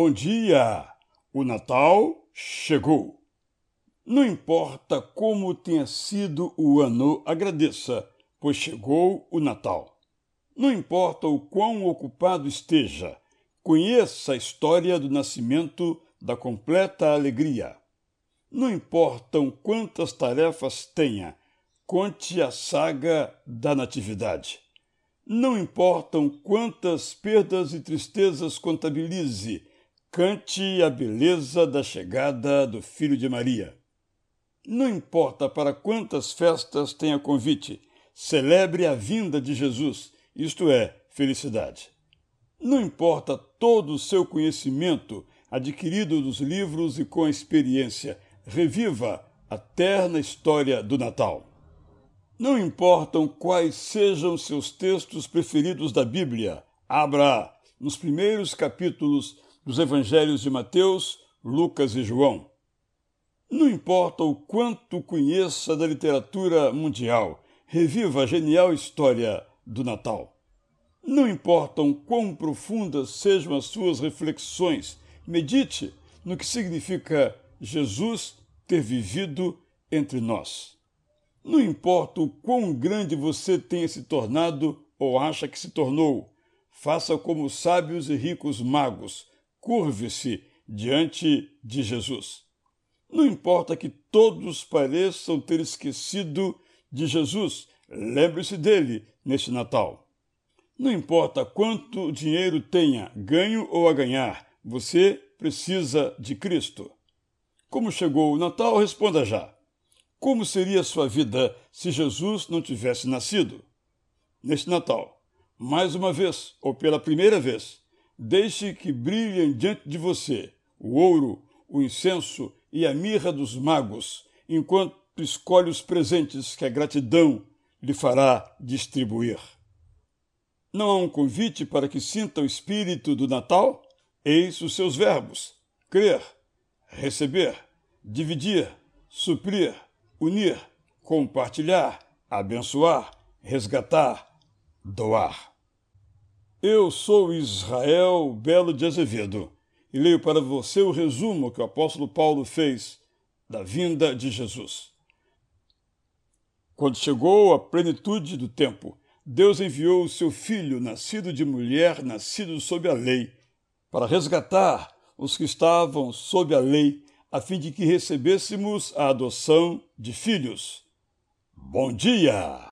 Bom dia! O Natal chegou. Não importa como tenha sido o ano, agradeça, pois chegou o Natal. Não importa o quão ocupado esteja, conheça a história do nascimento da completa alegria. Não importam quantas tarefas tenha, conte a saga da Natividade. Não importam quantas perdas e tristezas contabilize, Cante a beleza da chegada do Filho de Maria. Não importa para quantas festas tenha convite, celebre a vinda de Jesus, isto é, felicidade. Não importa todo o seu conhecimento adquirido dos livros e com a experiência, reviva a terna história do Natal. Não importam quais sejam seus textos preferidos da Bíblia, abra nos primeiros capítulos dos evangelhos de Mateus, Lucas e João. Não importa o quanto conheça da literatura mundial, reviva a genial história do Natal. Não importam quão profundas sejam as suas reflexões, medite no que significa Jesus ter vivido entre nós. Não importa o quão grande você tenha se tornado ou acha que se tornou, faça como os sábios e ricos magos, curve-se diante de Jesus. Não importa que todos pareçam ter esquecido de Jesus, lembre-se dele neste Natal. Não importa quanto dinheiro tenha, ganho ou a ganhar, você precisa de Cristo. Como chegou o Natal, responda já. Como seria sua vida se Jesus não tivesse nascido? Neste Natal, mais uma vez, ou pela primeira vez, Deixe que brilhem diante de você o ouro, o incenso e a mirra dos magos, enquanto escolhe os presentes que a gratidão lhe fará distribuir. Não há um convite para que sinta o espírito do Natal? Eis os seus verbos: crer, receber, dividir, suprir, unir, compartilhar, abençoar, resgatar, doar. Eu sou Israel Belo de Azevedo e leio para você o resumo que o apóstolo Paulo fez da vinda de Jesus. Quando chegou a plenitude do tempo, Deus enviou o seu filho, nascido de mulher, nascido sob a lei, para resgatar os que estavam sob a lei, a fim de que recebêssemos a adoção de filhos. Bom dia!